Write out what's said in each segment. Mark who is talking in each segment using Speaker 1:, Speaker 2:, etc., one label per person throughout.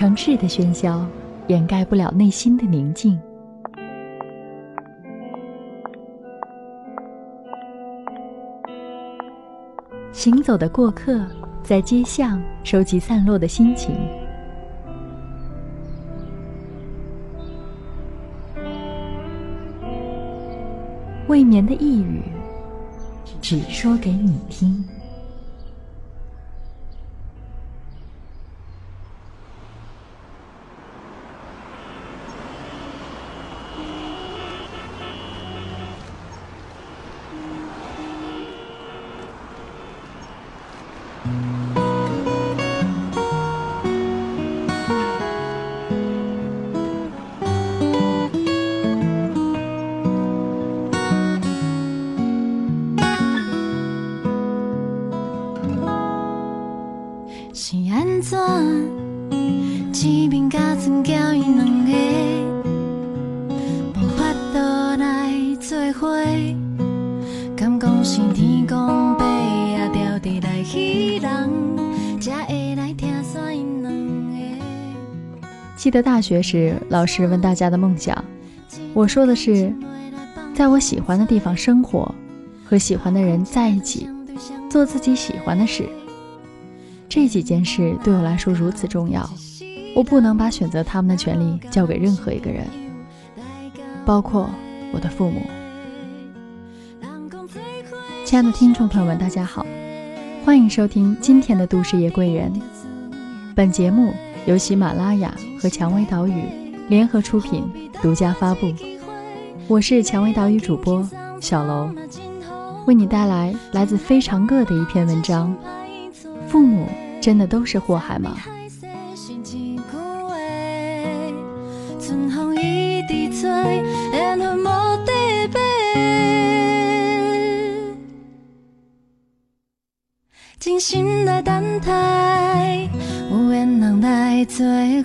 Speaker 1: 城市的喧嚣掩盖不了内心的宁静。行走的过客在街巷收集散落的心情，未眠的呓语，只说给你听。记得大学时，老师问大家的梦想，我说的是，在我喜欢的地方生活，和喜欢的人在一起，做自己喜欢的事。这几件事对我来说如此重要，我不能把选择他们的权利交给任何一个人，包括我的父母。亲爱的听众朋友们，大家好，欢迎收听今天的都市夜归人，本节目。由喜马拉雅和蔷薇岛屿联合出品，独家发布。我是蔷薇岛屿主播小楼，为你带来来自非常恶的一篇文章：父母真的都是祸害吗？心的等待。Trôi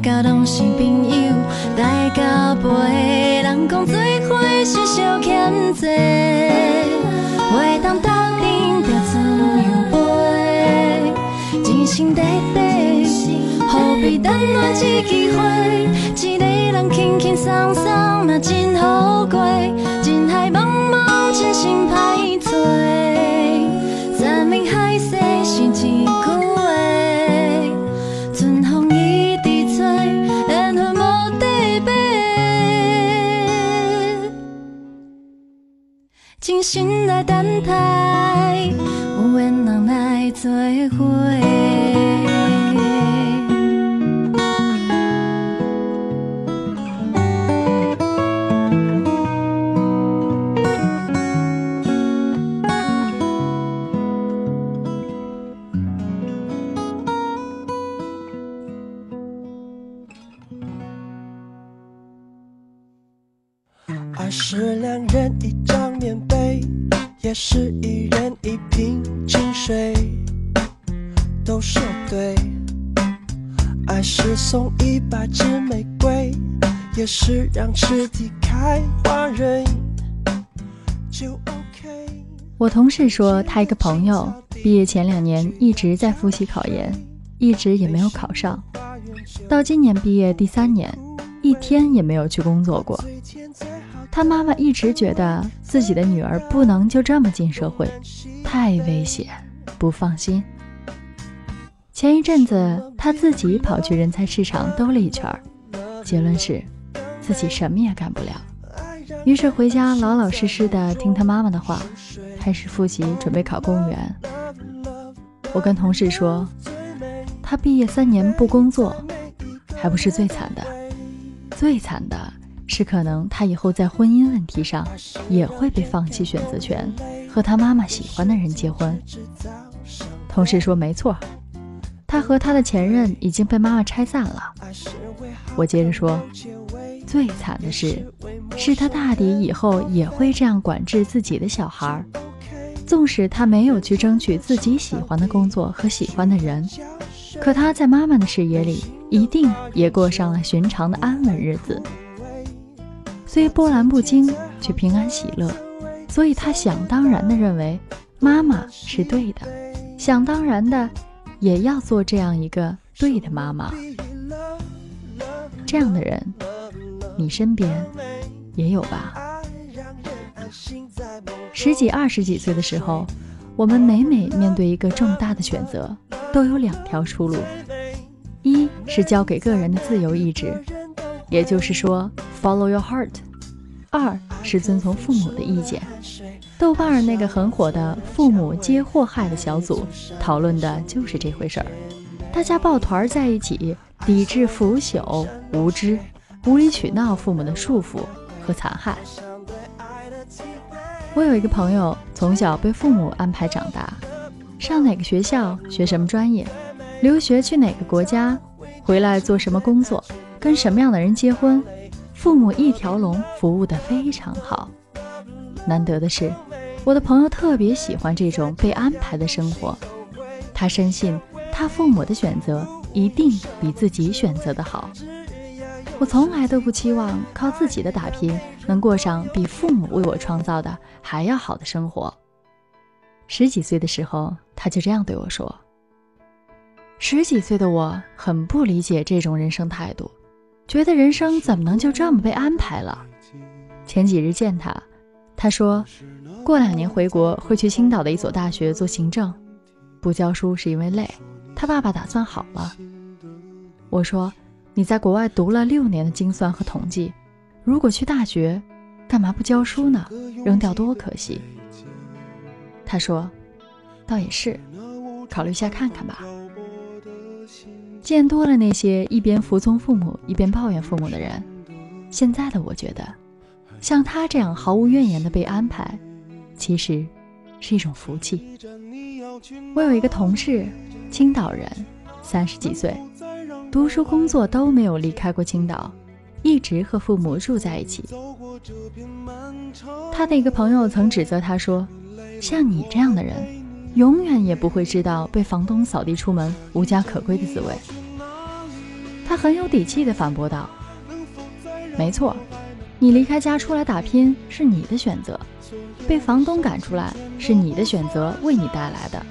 Speaker 1: 若无交拢是朋友，来交陪。人讲做伙是小欠债，话当答应着自由飞。真心地地，何必等我一机会？一个人轻轻松松嘛真好过，人海茫，心内等待，有缘人来做伙。
Speaker 2: 爱是两人一张。棉被，也是一人一瓶清水，都说对。爱是送一百支玫瑰，也是让池底开花蕊，就 OK。
Speaker 3: 我同事说，他一个朋友毕业前两年一直在复习考研，一直也没有考上，到今年毕业第三年，一天也没有去工作过。他妈妈一直觉得自己的女儿不能就这么进社会，太危险，不放心。前一阵子他自己跑去人才市场兜了一圈，结论是自己什么也干不了，于是回家老老实实的听他妈妈的话，开始复习准备考公务员。我跟同事说，他毕业三年不工作，还不是最惨的，最惨的。是可能他以后在婚姻问题上也会被放弃选择权，和他妈妈喜欢的人结婚。同事说没错，他和他的前任已经被妈妈拆散了。我接着说，最惨的是，是他大抵以后也会这样管制自己的小孩。纵使他没有去争取自己喜欢的工作和喜欢的人，可他在妈妈的视野里，一定也过上了寻常的安稳日子。虽波澜不惊，却平安喜乐，所以他想当然的认为妈妈是对的，想当然的也要做这样一个对的妈妈。这样的人，你身边也有吧？十几、二十几岁的时候，我们每每面对一个重大的选择，都有两条出路：一是交给个人的自由意志。也就是说，follow your heart。二是遵从父母的意见。豆瓣儿那个很火的“父母皆祸害”的小组讨论的就是这回事儿。大家抱团在一起，抵制腐朽、无知、无理取闹父母的束缚和残害。我有一个朋友，从小被父母安排长大，上哪个学校，学什么专业，留学去哪个国家，回来做什么工作。跟什么样的人结婚，父母一条龙服务的非常好。难得的是，我的朋友特别喜欢这种被安排的生活。他深信他父母的选择一定比自己选择的好。我从来都不期望靠自己的打拼能过上比父母为我创造的还要好的生活。十几岁的时候，他就这样对我说。十几岁的我很不理解这种人生态度。觉得人生怎么能就这么被安排了？前几日见他，他说过两年回国会去青岛的一所大学做行政，不教书是因为累。他爸爸打算好了。我说你在国外读了六年的精算和统计，如果去大学，干嘛不教书呢？扔掉多可惜。他说倒也是，考虑一下看看吧。见多了那些一边服从父母一边抱怨父母的人，现在的我觉得，像他这样毫无怨言的被安排，其实是一种福气。我有一个同事，青岛人，三十几岁，读书工作都没有离开过青岛，一直和父母住在一起。他的一个朋友曾指责他说：“像你这样的人。”永远也不会知道被房东扫地出门、无家可归的滋味。他很有底气地反驳道：“没错，你离开家出来打拼是你的选择，被房东赶出来是你的选择为你带来的。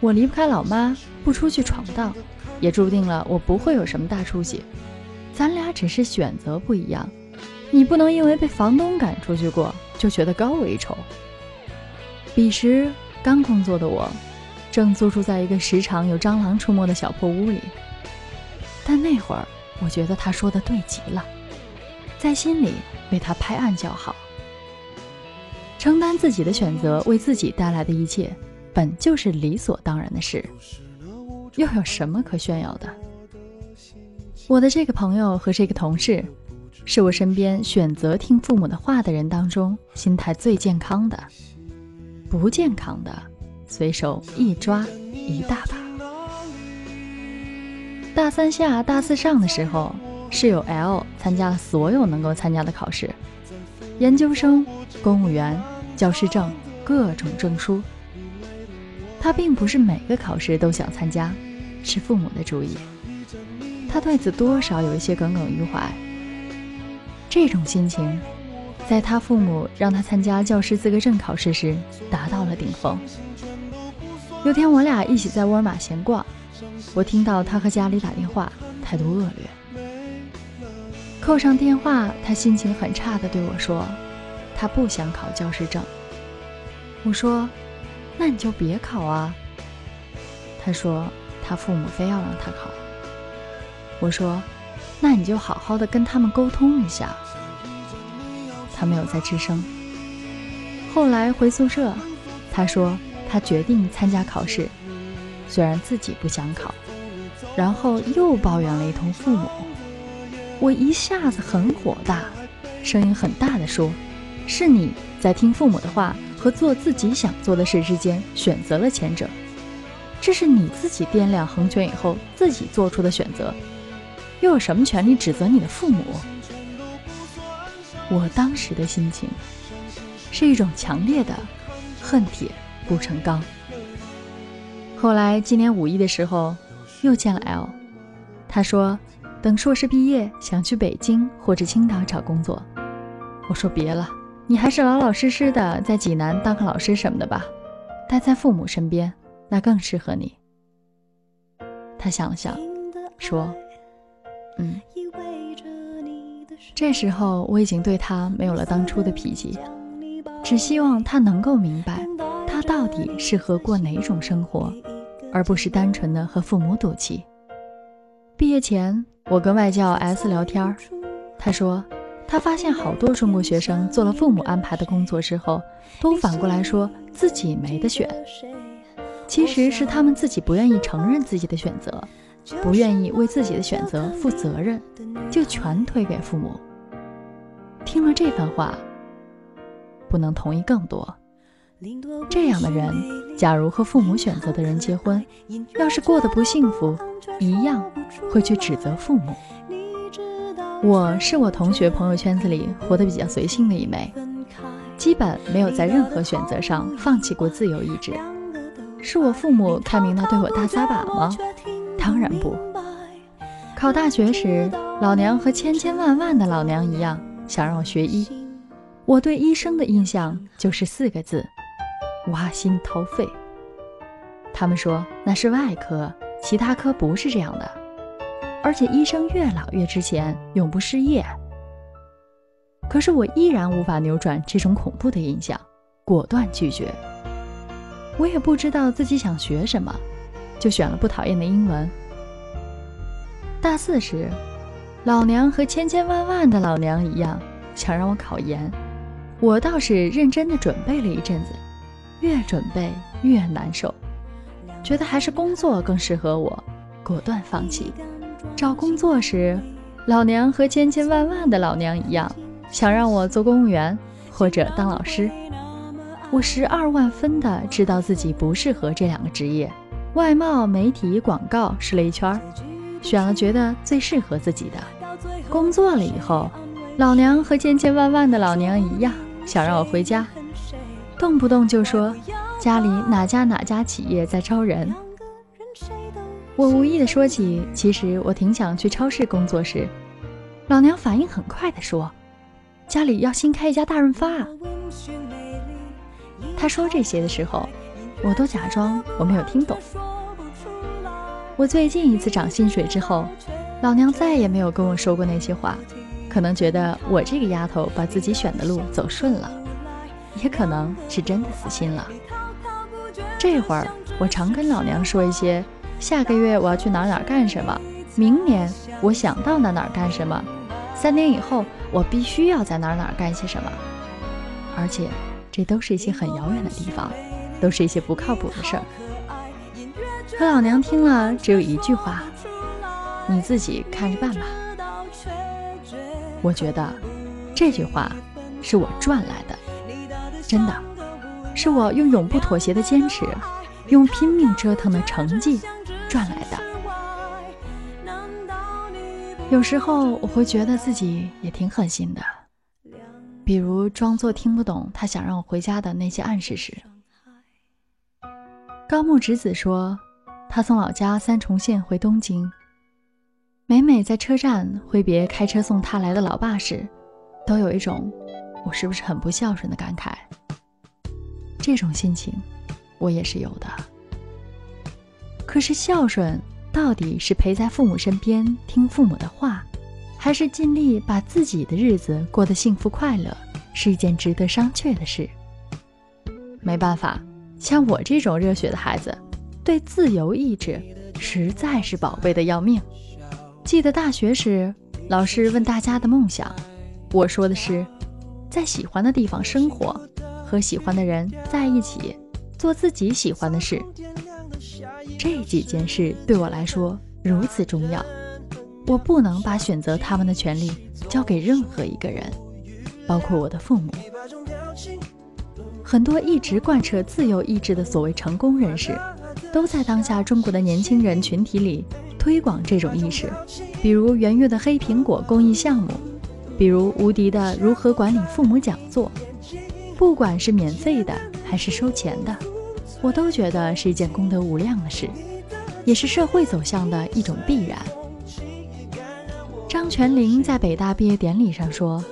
Speaker 3: 我离不开老妈，不出去闯荡，也注定了我不会有什么大出息。咱俩只是选择不一样，你不能因为被房东赶出去过就觉得高我一筹。”彼时。刚工作的我，正租住在一个时常有蟑螂出没的小破屋里。但那会儿，我觉得他说的对极了，在心里为他拍案叫好。承担自己的选择，为自己带来的一切，本就是理所当然的事，又有什么可炫耀的？我的这个朋友和这个同事，是我身边选择听父母的话的人当中，心态最健康的。不健康的，随手一抓一大把。大三下、大四上的时候，室友 L 参加了所有能够参加的考试，研究生、公务员、教师证、各种证书。他并不是每个考试都想参加，是父母的主意。他对此多少有一些耿耿于怀。这种心情，在他父母让他参加教师资格证考试时达到了顶峰。有天我俩一起在沃尔玛闲逛，我听到他和家里打电话，态度恶劣。扣上电话，他心情很差的对我说：“他不想考教师证。”我说。那你就别考啊。他说他父母非要让他考。我说，那你就好好的跟他们沟通一下。他没有再吱声。后来回宿舍，他说他决定参加考试，虽然自己不想考，然后又抱怨了一通父母。我一下子很火大，声音很大的说：“是你在听父母的话。”和做自己想做的事之间选择了前者，这是你自己掂量横权以后自己做出的选择，又有什么权利指责你的父母？我当时的心情是一种强烈的恨铁不成钢。后来今年五一的时候又见了 L，他说等硕士毕业想去北京或者青岛找工作，我说别了。你还是老老实实的在济南当个老师什么的吧，待在父母身边，那更适合你。他想了想，说：“嗯。”这时候我已经对他没有了当初的脾气，只希望他能够明白，他到底适合过哪种生活，而不是单纯的和父母赌气。毕业前，我跟外教 S 聊天儿，他说。他发现好多中国学生做了父母安排的工作之后，都反过来说自己没得选。其实是他们自己不愿意承认自己的选择，不愿意为自己的选择负责任，就全推给父母。听了这番话，不能同意更多。这样的人，假如和父母选择的人结婚，要是过得不幸福，一样会去指责父母。我是我同学朋友圈子里活得比较随性的一枚，基本没有在任何选择上放弃过自由意志。是我父母开明的对我大撒把吗？当然不。考大学时，老娘和千千万万的老娘一样，想让我学医。我对医生的印象就是四个字：挖心掏肺。他们说那是外科，其他科不是这样的。而且医生越老越值钱，永不失业。可是我依然无法扭转这种恐怖的印象，果断拒绝。我也不知道自己想学什么，就选了不讨厌的英文。大四时，老娘和千千万万的老娘一样，想让我考研。我倒是认真的准备了一阵子，越准备越难受，觉得还是工作更适合我，果断放弃。找工作时，老娘和千千万万的老娘一样，想让我做公务员或者当老师。我十二万分的知道自己不适合这两个职业，外贸、媒体、广告试了一圈，选了觉得最适合自己的。工作了以后，老娘和千千万万的老娘一样，想让我回家，动不动就说家里哪家哪家企业在招人。我无意的说起，其实我挺想去超市工作时，老娘反应很快的说：“家里要新开一家大润发。”他说这些的时候，我都假装我没有听懂。我最近一次涨薪水之后，老娘再也没有跟我说过那些话，可能觉得我这个丫头把自己选的路走顺了，也可能是真的死心了。这会儿我常跟老娘说一些。下个月我要去哪哪干什么？明年我想到哪哪干什么？三年以后我必须要在哪哪干些什么？而且这都是一些很遥远的地方，都是一些不靠谱的事儿。可老娘听了只有一句话：你自己看着办吧。我觉得这句话是我赚来的，真的，是我用永不妥协的坚持，用拼命折腾的成绩。赚来的。有时候我会觉得自己也挺狠心的，比如装作听不懂他想让我回家的那些暗示时。高木直子说，他从老家三重县回东京，每每在车站挥别开车送他来的老爸时，都有一种我是不是很不孝顺的感慨。这种心情，我也是有的。可是孝顺到底是陪在父母身边听父母的话，还是尽力把自己的日子过得幸福快乐，是一件值得商榷的事。没办法。像我这种热血的孩子，对自由意志实在是宝贝的要命。记得大学时，老师问大家的梦想，我说的是在喜欢的地方生活，和喜欢的人在一起，做自己喜欢的事。这几件事对我来说如此重要，我不能把选择他们的权利交给任何一个人，包括我的父母。很多一直贯彻自由意志的所谓成功人士，都在当下中国的年轻人群体里推广这种意识，比如圆月的黑苹果公益项目，比如无敌的如何管理父母讲座。不管是免费的还是收钱的，我都觉得是一件功德无量的事，也是社会走向的一种必然。张泉灵在北大毕业典礼上说：“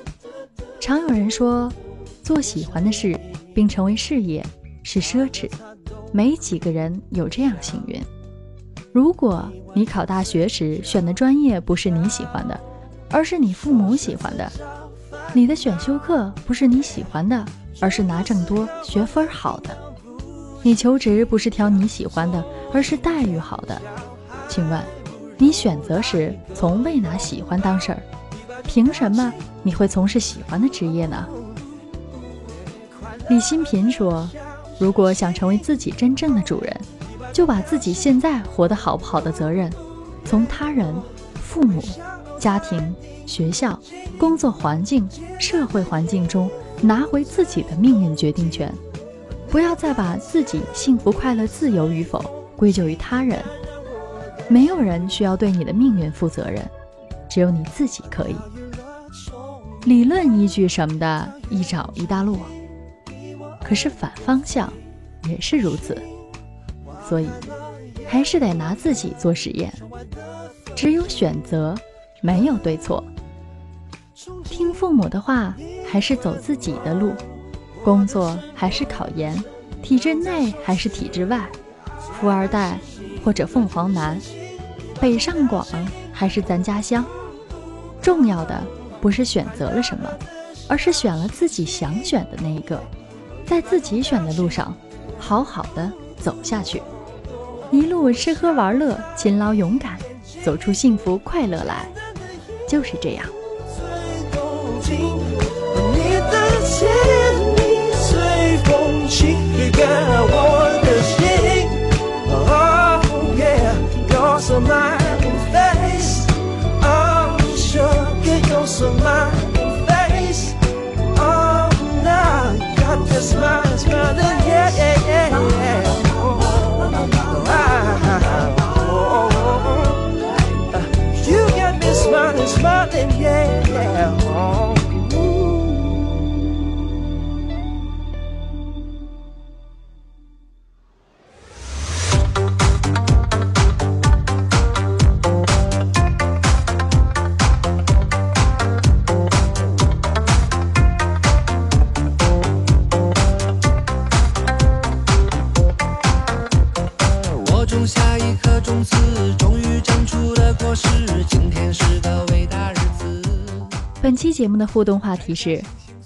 Speaker 3: 常有人说，做喜欢的事。”并成为事业是奢侈，没几个人有这样幸运。如果你考大学时选的专业不是你喜欢的，而是你父母喜欢的；你的选修课不是你喜欢的，而是拿证多、学分好的；你求职不是挑你喜欢的，而是待遇好的。请问，你选择时从未拿喜欢当事儿，凭什么你会从事喜欢的职业呢？李新平说：“如果想成为自己真正的主人，就把自己现在活得好不好的责任，从他人、父母、家庭、学校、工作环境、社会环境中拿回自己的命运决定权。不要再把自己幸福、快乐、自由与否归咎于他人。没有人需要对你的命运负责任，只有你自己可以。理论依据什么的，一找一大摞。”可是反方向也是如此，所以还是得拿自己做实验。只有选择，没有对错。听父母的话，还是走自己的路？工作还是考研？体制内还是体制外？富二代或者凤凰男？北上广还是咱家乡？重要的不是选择了什么，而是选了自己想选的那一个。在自己选的路上，好好的走下去，一路吃喝玩乐，勤劳勇敢，走出幸福快乐来，就是这样。期节目的互动话题是：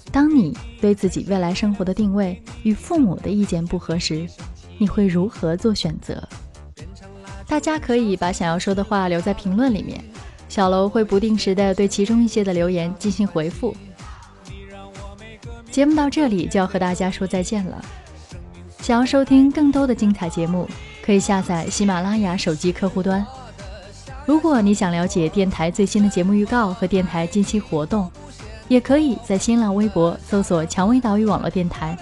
Speaker 3: 当你对自己未来生活的定位与父母的意见不合时，你会如何做选择？大家可以把想要说的话留在评论里面，小楼会不定时的对其中一些的留言进行回复。节目到这里就要和大家说再见了。想要收听更多的精彩节目，可以下载喜马拉雅手机客户端。如果你想了解电台最新的节目预告和电台近期活动，也可以在新浪微博搜索“蔷薇岛屿网络电台”，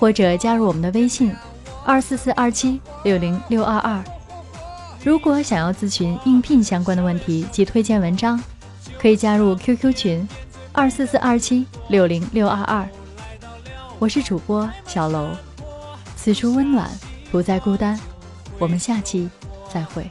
Speaker 3: 或者加入我们的微信：二四四二七六零六二二。如果想要咨询应聘相关的问题及推荐文章，可以加入 QQ 群：
Speaker 4: 二四四二七六零六二二。我是主播小楼，此处温暖，不再孤单。我们下期再会。